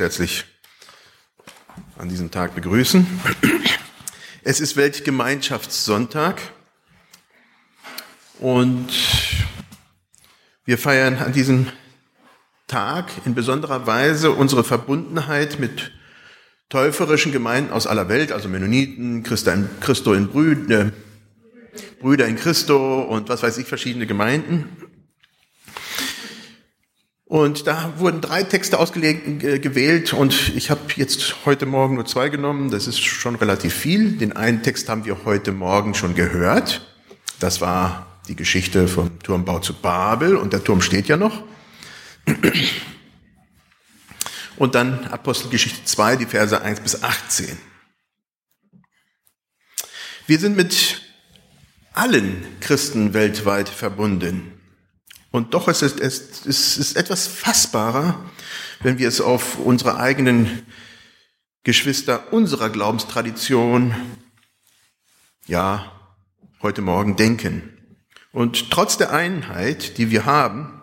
herzlich an diesem Tag begrüßen. Es ist Weltgemeinschaftssonntag und wir feiern an diesem Tag in besonderer Weise unsere Verbundenheit mit täuferischen Gemeinden aus aller Welt, also Mennoniten, Christo in Brüder, Brüder in Christo und was weiß ich, verschiedene Gemeinden. Und da wurden drei Texte ausgewählt und ich habe jetzt heute Morgen nur zwei genommen. Das ist schon relativ viel. Den einen Text haben wir heute Morgen schon gehört. Das war die Geschichte vom Turmbau zu Babel und der Turm steht ja noch. Und dann Apostelgeschichte 2, die Verse 1 bis 18. Wir sind mit allen Christen weltweit verbunden. Und doch ist es, es, es ist etwas fassbarer, wenn wir es auf unsere eigenen Geschwister unserer Glaubenstradition, ja, heute Morgen denken. Und trotz der Einheit, die wir haben,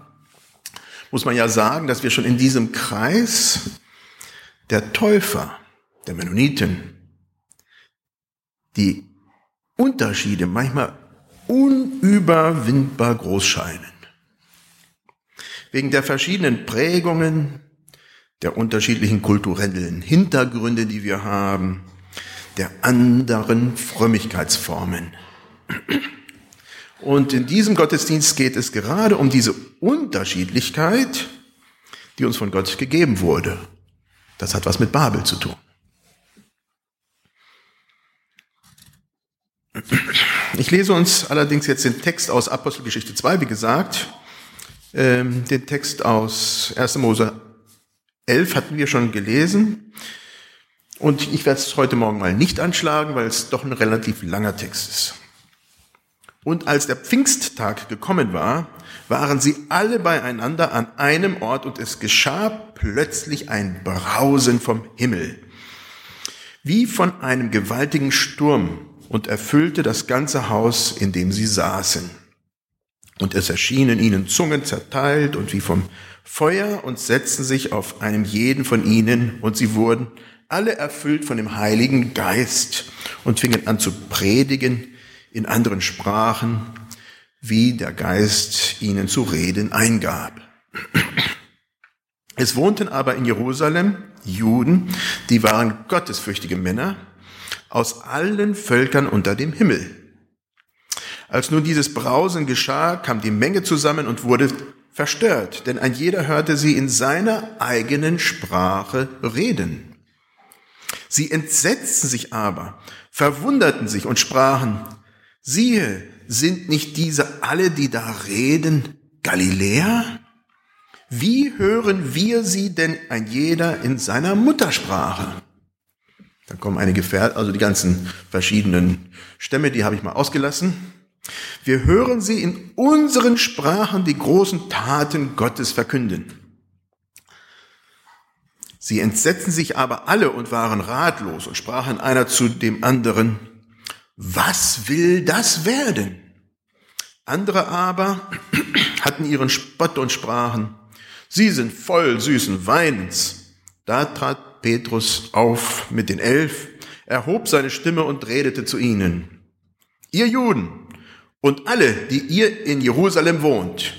muss man ja sagen, dass wir schon in diesem Kreis der Täufer, der Mennoniten, die Unterschiede manchmal unüberwindbar groß scheinen wegen der verschiedenen Prägungen, der unterschiedlichen kulturellen Hintergründe, die wir haben, der anderen Frömmigkeitsformen. Und in diesem Gottesdienst geht es gerade um diese Unterschiedlichkeit, die uns von Gott gegeben wurde. Das hat was mit Babel zu tun. Ich lese uns allerdings jetzt den Text aus Apostelgeschichte 2, wie gesagt, ähm, den Text aus 1. Mose 11 hatten wir schon gelesen. Und ich werde es heute Morgen mal nicht anschlagen, weil es doch ein relativ langer Text ist. Und als der Pfingsttag gekommen war, waren sie alle beieinander an einem Ort und es geschah plötzlich ein Brausen vom Himmel, wie von einem gewaltigen Sturm und erfüllte das ganze Haus, in dem sie saßen. Und es erschienen ihnen Zungen zerteilt und wie vom Feuer und setzten sich auf einem jeden von ihnen und sie wurden alle erfüllt von dem Heiligen Geist und fingen an zu predigen in anderen Sprachen, wie der Geist ihnen zu reden eingab. Es wohnten aber in Jerusalem Juden, die waren gottesfürchtige Männer aus allen Völkern unter dem Himmel. Als nun dieses Brausen geschah, kam die Menge zusammen und wurde verstört, denn ein jeder hörte sie in seiner eigenen Sprache reden. Sie entsetzten sich aber, verwunderten sich und sprachen, siehe, sind nicht diese alle, die da reden, Galiläer? Wie hören wir sie denn ein jeder in seiner Muttersprache? Da kommen einige, Ver also die ganzen verschiedenen Stämme, die habe ich mal ausgelassen. Wir hören sie in unseren Sprachen die großen Taten Gottes verkünden. Sie entsetzten sich aber alle und waren ratlos und sprachen einer zu dem anderen, was will das werden? Andere aber hatten ihren Spott und sprachen, sie sind voll süßen Weinens. Da trat Petrus auf mit den Elf, erhob seine Stimme und redete zu ihnen. Ihr Juden, und alle, die ihr in Jerusalem wohnt,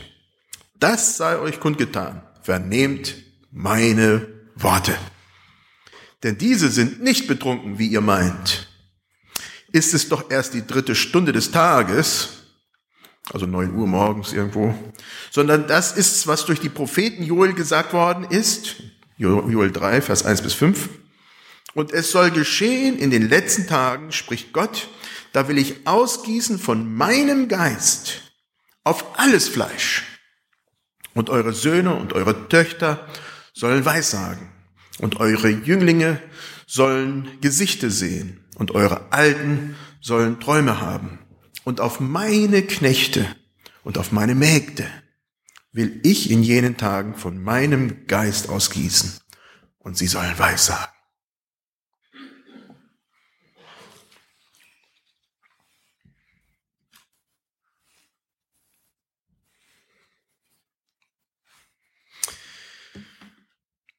das sei euch kundgetan. Vernehmt meine Worte. Denn diese sind nicht betrunken, wie ihr meint. Ist es doch erst die dritte Stunde des Tages, also neun Uhr morgens irgendwo, sondern das ist, was durch die Propheten Joel gesagt worden ist, Joel 3, Vers 1 bis 5. Und es soll geschehen in den letzten Tagen, spricht Gott, da will ich ausgießen von meinem Geist auf alles Fleisch. Und eure Söhne und eure Töchter sollen Weissagen. Und eure Jünglinge sollen Gesichte sehen. Und eure Alten sollen Träume haben. Und auf meine Knechte und auf meine Mägde will ich in jenen Tagen von meinem Geist ausgießen. Und sie sollen Weissagen.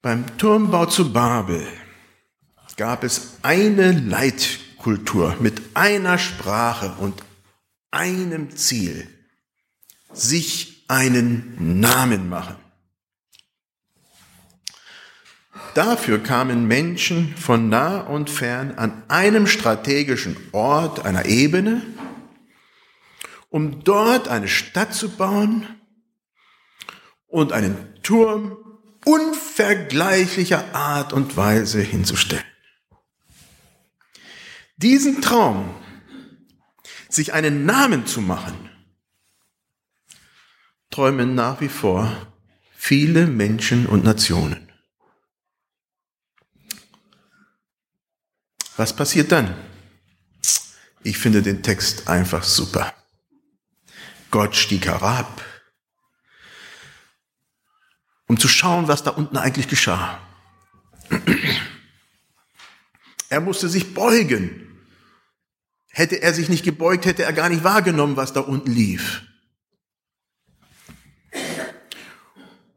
Beim Turmbau zu Babel gab es eine Leitkultur mit einer Sprache und einem Ziel, sich einen Namen machen. Dafür kamen Menschen von nah und fern an einem strategischen Ort, einer Ebene, um dort eine Stadt zu bauen und einen Turm unvergleichlicher Art und Weise hinzustellen. Diesen Traum, sich einen Namen zu machen, träumen nach wie vor viele Menschen und Nationen. Was passiert dann? Ich finde den Text einfach super. Gott stieg herab, um zu schauen, was da unten eigentlich geschah. Er musste sich beugen. Hätte er sich nicht gebeugt, hätte er gar nicht wahrgenommen, was da unten lief.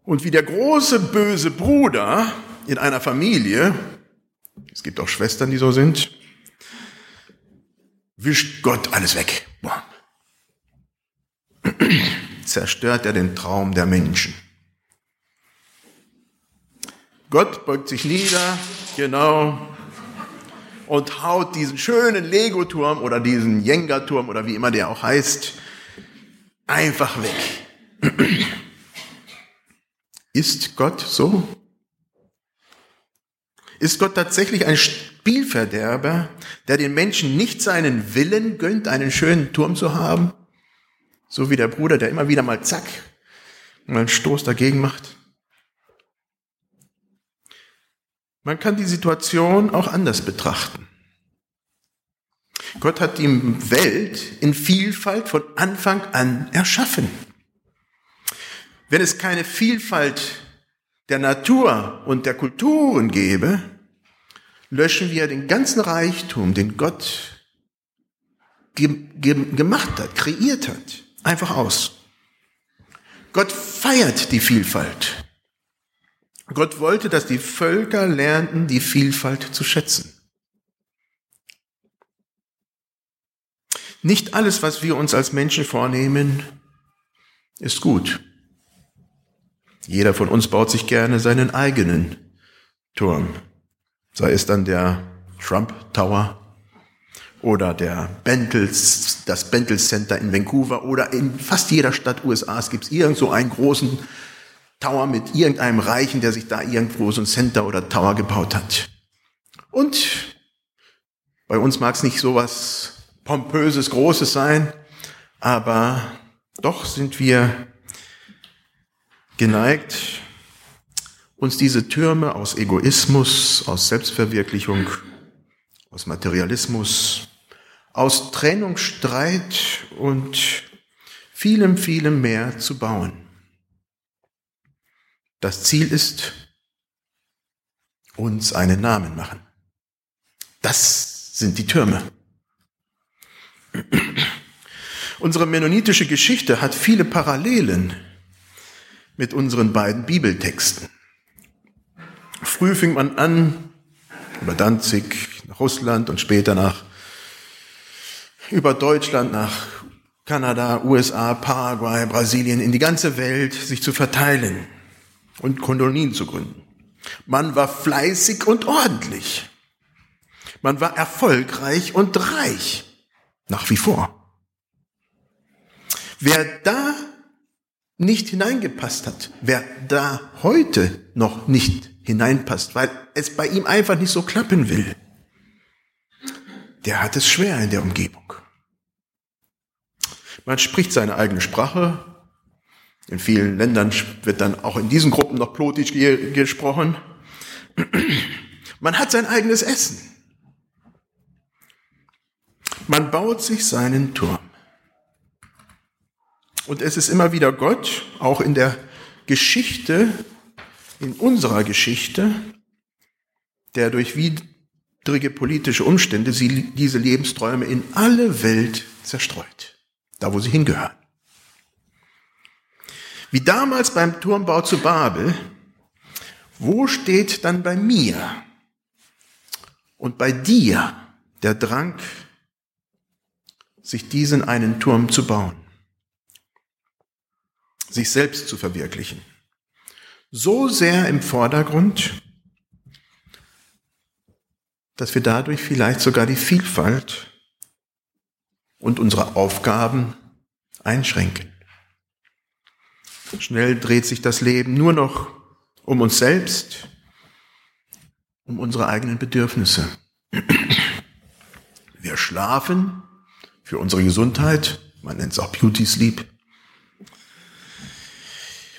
Und wie der große böse Bruder in einer Familie, es gibt auch Schwestern, die so sind, wischt Gott alles weg. Zerstört er den Traum der Menschen. Gott beugt sich nieder, genau, und haut diesen schönen Lego-Turm oder diesen Jenga-Turm oder wie immer der auch heißt, einfach weg. Ist Gott so? Ist Gott tatsächlich ein Spielverderber, der den Menschen nicht seinen Willen gönnt, einen schönen Turm zu haben? So wie der Bruder, der immer wieder mal zack, mal einen Stoß dagegen macht? Man kann die Situation auch anders betrachten. Gott hat die Welt in Vielfalt von Anfang an erschaffen. Wenn es keine Vielfalt der Natur und der Kulturen gäbe, löschen wir den ganzen Reichtum, den Gott gemacht hat, kreiert hat, einfach aus. Gott feiert die Vielfalt. Gott wollte, dass die Völker lernten, die Vielfalt zu schätzen. Nicht alles, was wir uns als Menschen vornehmen, ist gut. Jeder von uns baut sich gerne seinen eigenen Turm. Sei es dann der Trump Tower oder der Bentles, das Bentel Center in Vancouver oder in fast jeder Stadt USAs gibt es irgend so einen großen Tower mit irgendeinem Reichen, der sich da irgendwo so ein Center oder Tower gebaut hat. Und bei uns mag es nicht so was pompöses, großes sein, aber doch sind wir geneigt, uns diese Türme aus Egoismus, aus Selbstverwirklichung, aus Materialismus, aus Trennung, Streit und vielem, vielem mehr zu bauen. Das Ziel ist, uns einen Namen machen. Das sind die Türme. Unsere mennonitische Geschichte hat viele Parallelen mit unseren beiden Bibeltexten. Früh fing man an, über Danzig nach Russland und später nach, über Deutschland nach Kanada, USA, Paraguay, Brasilien, in die ganze Welt sich zu verteilen und Kolonien zu gründen. Man war fleißig und ordentlich. Man war erfolgreich und reich. Nach wie vor. Wer da nicht hineingepasst hat, wer da heute noch nicht hineinpasst, weil es bei ihm einfach nicht so klappen will, der hat es schwer in der Umgebung. Man spricht seine eigene Sprache. In vielen Ländern wird dann auch in diesen Gruppen noch Plotisch gesprochen. Man hat sein eigenes Essen. Man baut sich seinen Turm. Und es ist immer wieder Gott, auch in der Geschichte, in unserer Geschichte, der durch widrige politische Umstände diese Lebensträume in alle Welt zerstreut, da wo sie hingehören. Wie damals beim Turmbau zu Babel wo steht dann bei mir und bei dir der Drang, sich diesen einen Turm zu bauen, sich selbst zu verwirklichen? So sehr im Vordergrund, dass wir dadurch vielleicht sogar die Vielfalt und unsere Aufgaben einschränken. Schnell dreht sich das Leben nur noch um uns selbst, um unsere eigenen Bedürfnisse. Wir schlafen für unsere Gesundheit, man nennt es auch Beauty Sleep.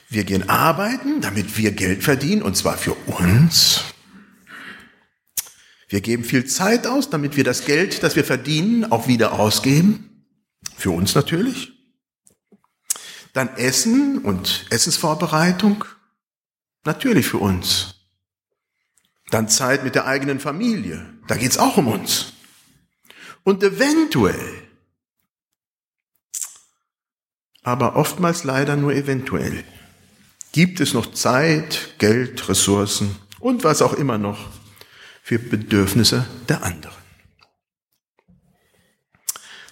Wir gehen arbeiten, damit wir Geld verdienen, und zwar für uns. Wir geben viel Zeit aus, damit wir das Geld, das wir verdienen, auch wieder ausgeben. Für uns natürlich. Dann Essen und Essensvorbereitung. Natürlich für uns. Dann Zeit mit der eigenen Familie. Da geht's auch um uns. Und eventuell, aber oftmals leider nur eventuell, gibt es noch Zeit, Geld, Ressourcen und was auch immer noch für Bedürfnisse der anderen.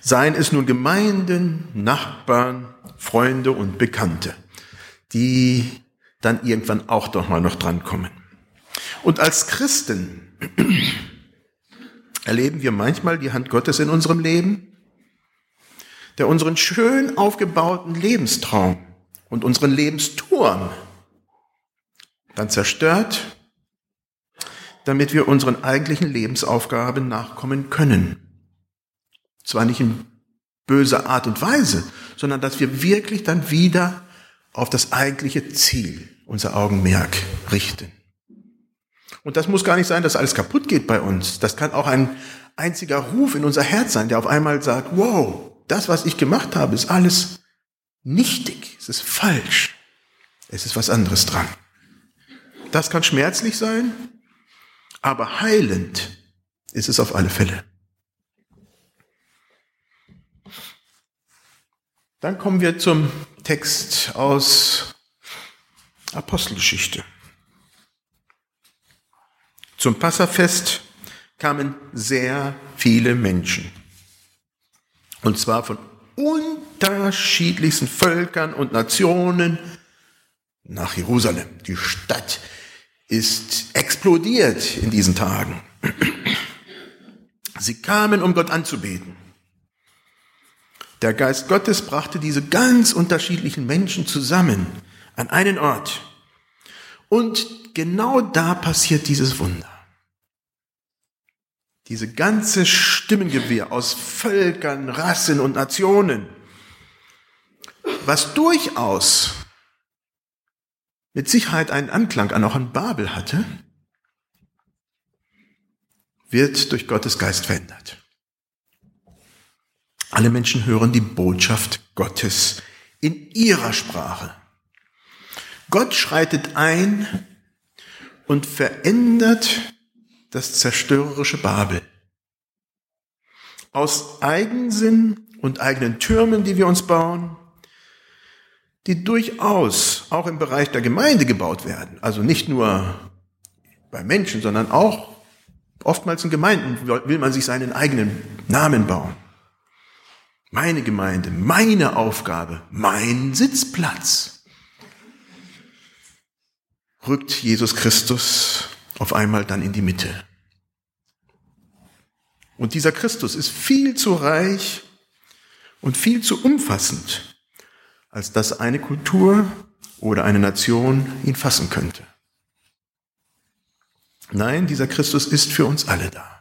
Seien es nun Gemeinden, Nachbarn, Freunde und Bekannte, die dann irgendwann auch doch mal noch drankommen. Und als Christen erleben wir manchmal die Hand Gottes in unserem Leben, der unseren schön aufgebauten Lebenstraum und unseren Lebensturm dann zerstört, damit wir unseren eigentlichen Lebensaufgaben nachkommen können. Zwar nicht in böser Art und Weise, sondern dass wir wirklich dann wieder auf das eigentliche Ziel unser Augenmerk richten. Und das muss gar nicht sein, dass alles kaputt geht bei uns. Das kann auch ein einziger Ruf in unser Herz sein, der auf einmal sagt, wow, das, was ich gemacht habe, ist alles nichtig, es ist falsch, es ist was anderes dran. Das kann schmerzlich sein, aber heilend ist es auf alle Fälle. Dann kommen wir zum Text aus Apostelgeschichte. Zum Passafest kamen sehr viele Menschen. Und zwar von unterschiedlichsten Völkern und Nationen nach Jerusalem. Die Stadt ist explodiert in diesen Tagen. Sie kamen, um Gott anzubeten. Der Geist Gottes brachte diese ganz unterschiedlichen Menschen zusammen an einen Ort. Und genau da passiert dieses Wunder. Diese ganze Stimmengewirr aus Völkern, Rassen und Nationen, was durchaus mit Sicherheit einen Anklang an auch an Babel hatte, wird durch Gottes Geist verändert. Alle Menschen hören die Botschaft Gottes in ihrer Sprache. Gott schreitet ein und verändert das zerstörerische Babel. Aus Eigensinn und eigenen Türmen, die wir uns bauen, die durchaus auch im Bereich der Gemeinde gebaut werden. Also nicht nur bei Menschen, sondern auch oftmals in Gemeinden will man sich seinen eigenen Namen bauen. Meine Gemeinde, meine Aufgabe, mein Sitzplatz. Rückt Jesus Christus auf einmal dann in die Mitte. Und dieser Christus ist viel zu reich und viel zu umfassend, als dass eine Kultur oder eine Nation ihn fassen könnte. Nein, dieser Christus ist für uns alle da.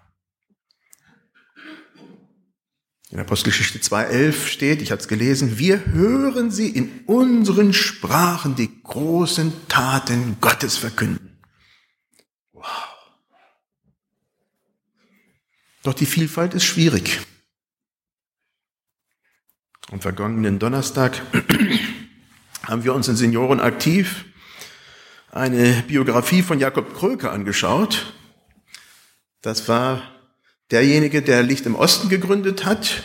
In Apostelgeschichte 2.11 steht, ich hatte es gelesen, wir hören sie in unseren Sprachen die großen Taten Gottes verkünden. Wow. Doch die Vielfalt ist schwierig. Am vergangenen Donnerstag haben wir uns in Senioren aktiv eine Biografie von Jakob Kröke angeschaut. Das war derjenige, der Licht im Osten gegründet hat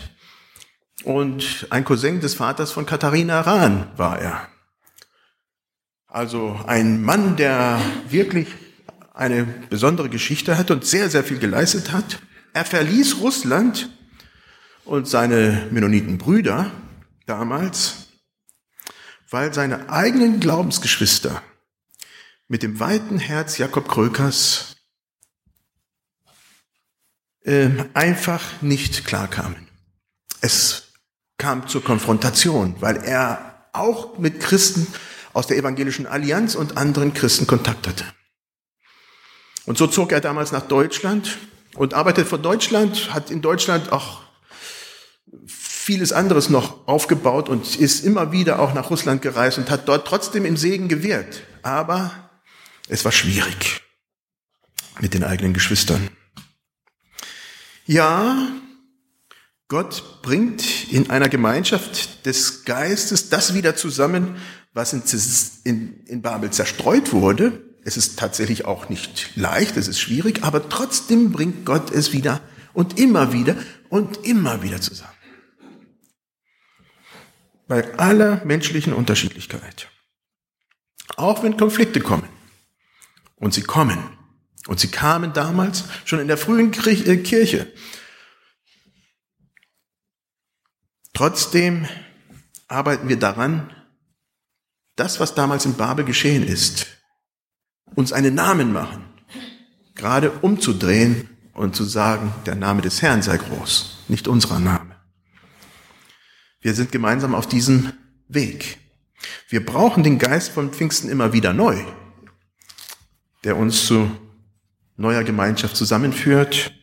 und ein Cousin des Vaters von Katharina Rahn war er. Also ein Mann, der wirklich eine besondere Geschichte hat und sehr, sehr viel geleistet hat. Er verließ Russland und seine Mennonitenbrüder damals, weil seine eigenen Glaubensgeschwister mit dem weiten Herz Jakob Krökers äh, einfach nicht klarkamen. Es kam zur Konfrontation, weil er auch mit Christen aus der evangelischen Allianz und anderen Christen Kontakt hatte. Und so zog er damals nach Deutschland und arbeitet von Deutschland, hat in Deutschland auch vieles anderes noch aufgebaut und ist immer wieder auch nach Russland gereist und hat dort trotzdem im Segen gewirkt. Aber es war schwierig mit den eigenen Geschwistern. Ja, Gott bringt in einer Gemeinschaft des Geistes das wieder zusammen, was in, Babel zerstreut wurde. Es ist tatsächlich auch nicht leicht, es ist schwierig, aber trotzdem bringt Gott es wieder und immer wieder und immer wieder zusammen. Bei aller menschlichen Unterschiedlichkeit. Auch wenn Konflikte kommen. Und sie kommen. Und sie kamen damals schon in der frühen äh, Kirche. Trotzdem arbeiten wir daran, das, was damals in Babel geschehen ist, uns einen Namen machen, gerade umzudrehen und zu sagen, der Name des Herrn sei groß, nicht unserer Name. Wir sind gemeinsam auf diesem Weg. Wir brauchen den Geist von Pfingsten immer wieder neu, der uns zu neuer Gemeinschaft zusammenführt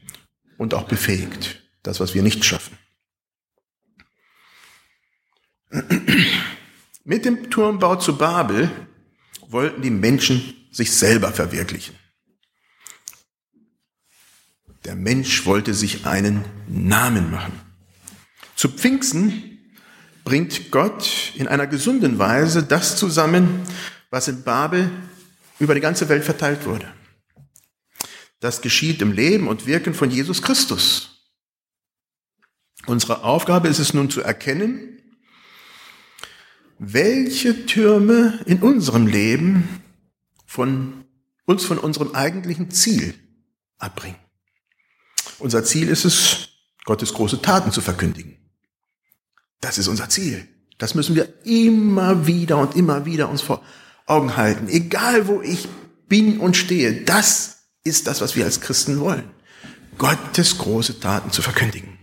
und auch befähigt, das, was wir nicht schaffen. Mit dem Turmbau zu Babel wollten die Menschen sich selber verwirklichen. Der Mensch wollte sich einen Namen machen. Zu Pfingsten bringt Gott in einer gesunden Weise das zusammen, was in Babel über die ganze Welt verteilt wurde. Das geschieht im Leben und Wirken von Jesus Christus. Unsere Aufgabe ist es nun zu erkennen, welche Türme in unserem Leben von uns von unserem eigentlichen Ziel abbringen. Unser Ziel ist es, Gottes große Taten zu verkündigen. Das ist unser Ziel. Das müssen wir immer wieder und immer wieder uns vor Augen halten. Egal wo ich bin und stehe, das ist das, was wir als Christen wollen. Gottes große Taten zu verkündigen.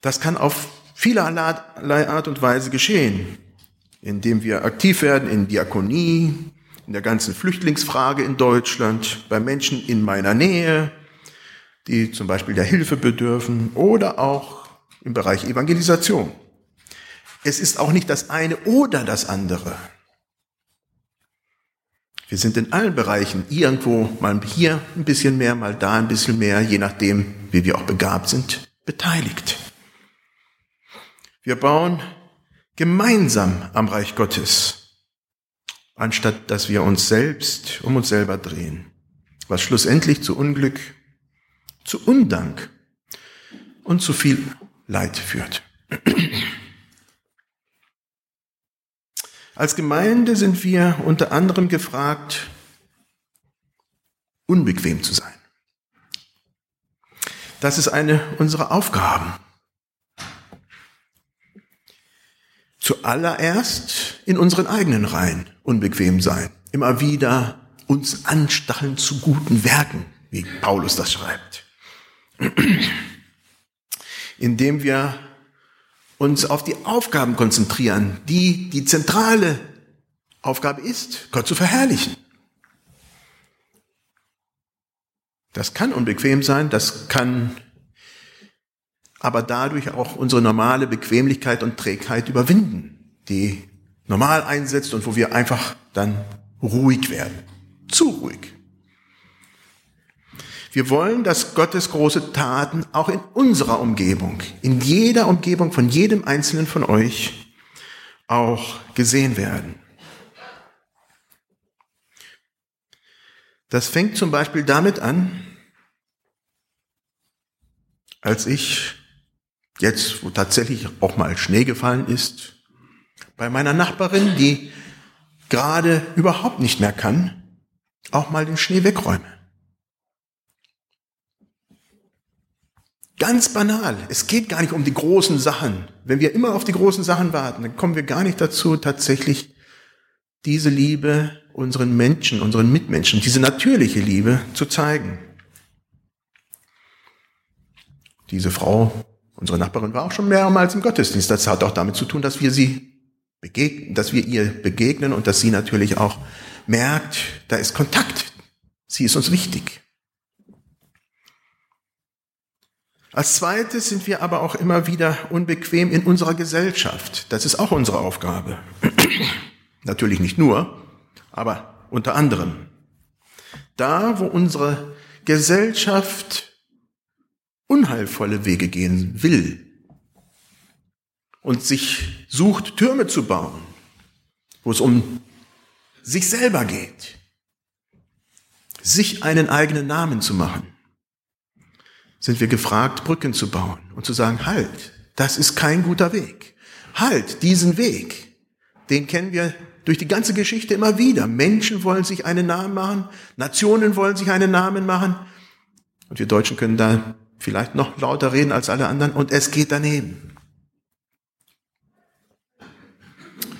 Das kann auf vielerlei Art und Weise geschehen indem wir aktiv werden in Diakonie, in der ganzen Flüchtlingsfrage in Deutschland, bei Menschen in meiner Nähe, die zum Beispiel der Hilfe bedürfen oder auch im Bereich Evangelisation. Es ist auch nicht das eine oder das andere. Wir sind in allen Bereichen irgendwo mal hier ein bisschen mehr, mal da ein bisschen mehr, je nachdem, wie wir auch begabt sind, beteiligt. Wir bauen gemeinsam am Reich Gottes, anstatt dass wir uns selbst um uns selber drehen, was schlussendlich zu Unglück, zu Undank und zu viel Leid führt. Als Gemeinde sind wir unter anderem gefragt, unbequem zu sein. Das ist eine unserer Aufgaben. zuallererst in unseren eigenen Reihen unbequem sein. Immer wieder uns anstacheln zu guten Werken, wie Paulus das schreibt. Indem wir uns auf die Aufgaben konzentrieren, die die zentrale Aufgabe ist, Gott zu verherrlichen. Das kann unbequem sein, das kann aber dadurch auch unsere normale Bequemlichkeit und Trägheit überwinden, die normal einsetzt und wo wir einfach dann ruhig werden. Zu ruhig. Wir wollen, dass Gottes große Taten auch in unserer Umgebung, in jeder Umgebung von jedem Einzelnen von euch auch gesehen werden. Das fängt zum Beispiel damit an, als ich jetzt, wo tatsächlich auch mal Schnee gefallen ist, bei meiner Nachbarin, die gerade überhaupt nicht mehr kann, auch mal den Schnee wegräume. Ganz banal. Es geht gar nicht um die großen Sachen. Wenn wir immer auf die großen Sachen warten, dann kommen wir gar nicht dazu, tatsächlich diese Liebe unseren Menschen, unseren Mitmenschen, diese natürliche Liebe zu zeigen. Diese Frau, unsere Nachbarin, war auch schon mehrmals im Gottesdienst. Das hat auch damit zu tun, dass wir sie begegnen, dass wir ihr begegnen und dass sie natürlich auch merkt, da ist Kontakt. Sie ist uns wichtig. Als zweites sind wir aber auch immer wieder unbequem in unserer Gesellschaft. Das ist auch unsere Aufgabe. Natürlich nicht nur, aber unter anderem. Da, wo unsere Gesellschaft unheilvolle Wege gehen will und sich sucht, Türme zu bauen, wo es um sich selber geht, sich einen eigenen Namen zu machen, sind wir gefragt, Brücken zu bauen und zu sagen, halt, das ist kein guter Weg. Halt, diesen Weg, den kennen wir durch die ganze Geschichte immer wieder. Menschen wollen sich einen Namen machen, Nationen wollen sich einen Namen machen. Und wir Deutschen können da vielleicht noch lauter reden als alle anderen und es geht daneben.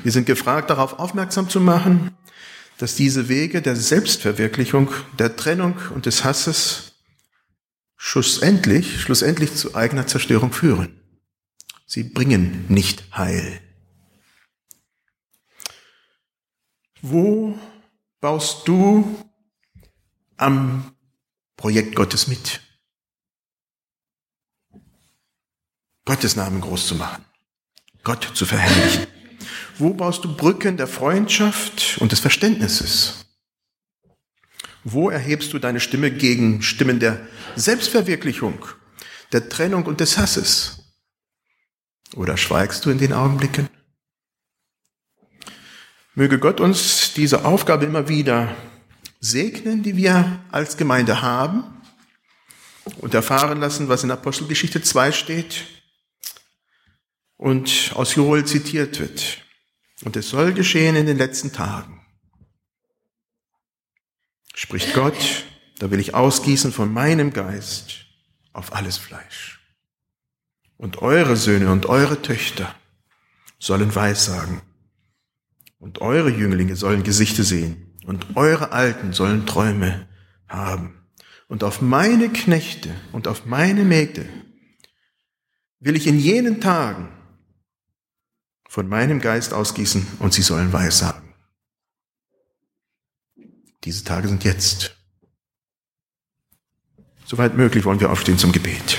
Wir sind gefragt, darauf aufmerksam zu machen, dass diese Wege der Selbstverwirklichung, der Trennung und des Hasses schlussendlich, schlussendlich zu eigener Zerstörung führen. Sie bringen nicht Heil. Wo baust du am Projekt Gottes mit? Gottes Namen groß zu machen, Gott zu verherrlichen. Wo baust du Brücken der Freundschaft und des Verständnisses? Wo erhebst du deine Stimme gegen Stimmen der Selbstverwirklichung, der Trennung und des Hasses? Oder schweigst du in den Augenblicken? Möge Gott uns diese Aufgabe immer wieder segnen, die wir als Gemeinde haben und erfahren lassen, was in Apostelgeschichte 2 steht und aus Joel zitiert wird. Und es soll geschehen in den letzten Tagen spricht Gott, da will ich ausgießen von meinem Geist auf alles Fleisch. Und eure Söhne und eure Töchter sollen Weissagen. Und eure Jünglinge sollen Gesichte sehen. Und eure Alten sollen Träume haben. Und auf meine Knechte und auf meine Mägde will ich in jenen Tagen von meinem Geist ausgießen und sie sollen Weissagen. Diese Tage sind jetzt. Soweit möglich wollen wir aufstehen zum Gebet.